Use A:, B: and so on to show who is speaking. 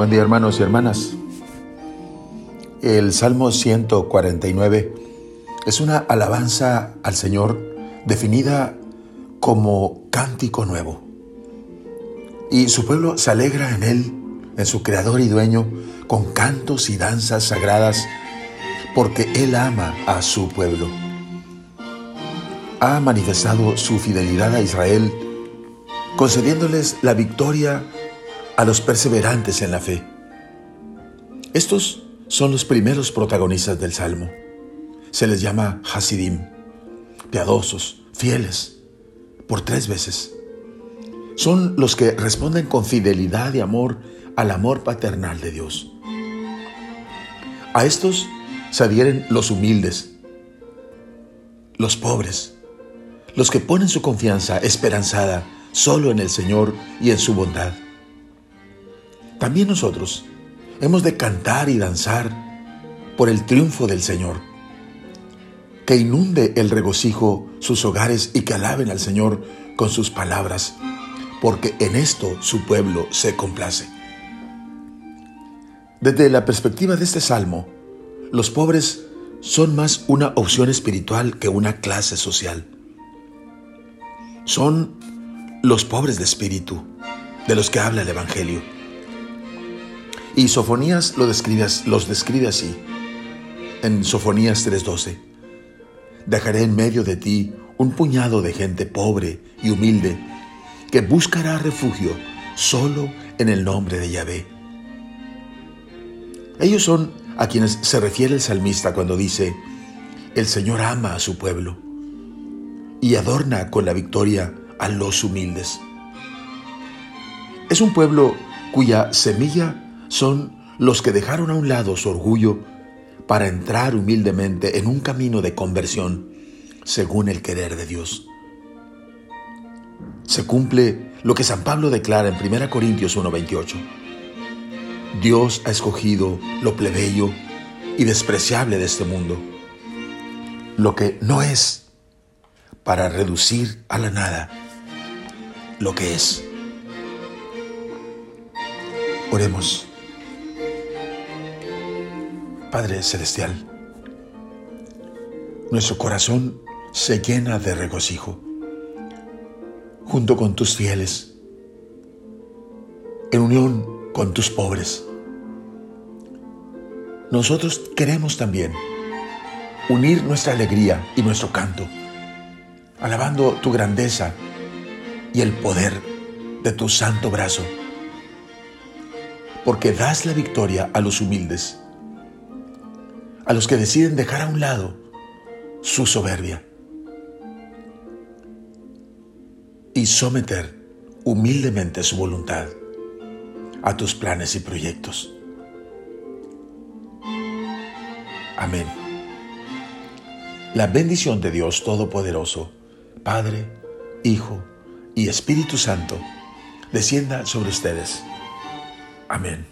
A: Buen día hermanos y hermanas. El Salmo 149 es una alabanza al Señor definida como cántico nuevo. Y su pueblo se alegra en él, en su creador y dueño, con cantos y danzas sagradas, porque Él ama a su pueblo. Ha manifestado su fidelidad a Israel, concediéndoles la victoria a los perseverantes en la fe. Estos son los primeros protagonistas del Salmo. Se les llama Hasidim, piadosos, fieles, por tres veces. Son los que responden con fidelidad y amor al amor paternal de Dios. A estos se adhieren los humildes, los pobres, los que ponen su confianza esperanzada solo en el Señor y en su bondad. También nosotros hemos de cantar y danzar por el triunfo del Señor. Que inunde el regocijo sus hogares y que alaben al Señor con sus palabras, porque en esto su pueblo se complace. Desde la perspectiva de este salmo, los pobres son más una opción espiritual que una clase social. Son los pobres de espíritu, de los que habla el Evangelio y Sofonías lo describe, los describe así, en Sofonías 3:12. Dejaré en medio de ti un puñado de gente pobre y humilde que buscará refugio solo en el nombre de Yahvé. Ellos son a quienes se refiere el salmista cuando dice, el Señor ama a su pueblo y adorna con la victoria a los humildes. Es un pueblo cuya semilla son los que dejaron a un lado su orgullo para entrar humildemente en un camino de conversión según el querer de Dios. Se cumple lo que San Pablo declara en 1 Corintios 1:28. Dios ha escogido lo plebeyo y despreciable de este mundo, lo que no es, para reducir a la nada lo que es. Oremos. Padre Celestial, nuestro corazón se llena de regocijo junto con tus fieles, en unión con tus pobres. Nosotros queremos también unir nuestra alegría y nuestro canto, alabando tu grandeza y el poder de tu santo brazo, porque das la victoria a los humildes a los que deciden dejar a un lado su soberbia y someter humildemente su voluntad a tus planes y proyectos. Amén. La bendición de Dios Todopoderoso, Padre, Hijo y Espíritu Santo, descienda sobre ustedes. Amén.